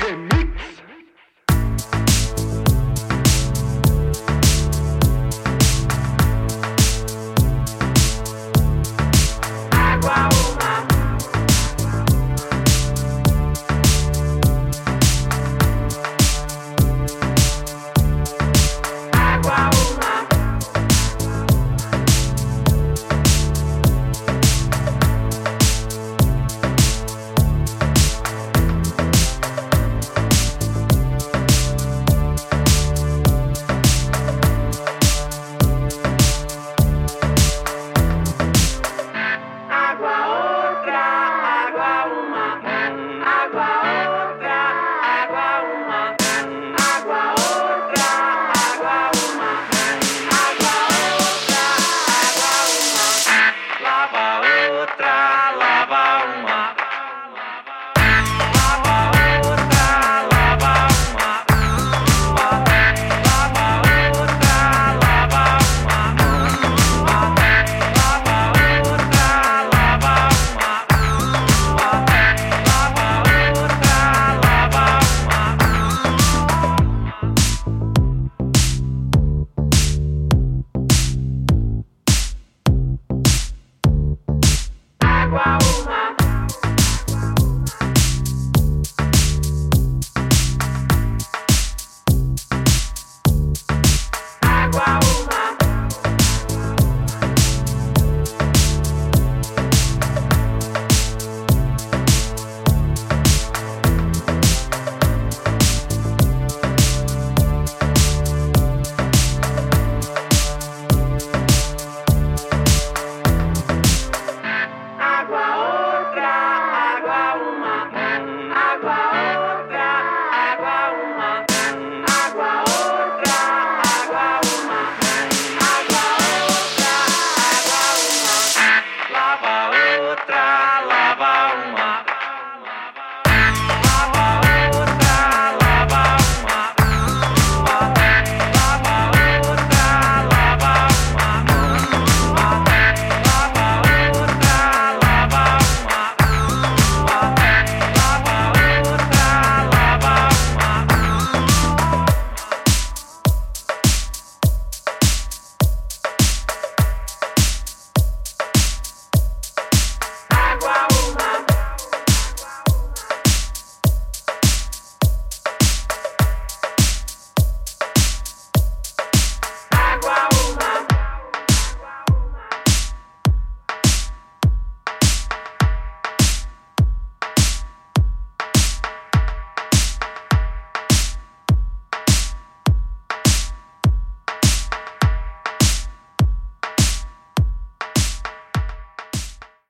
Ali Água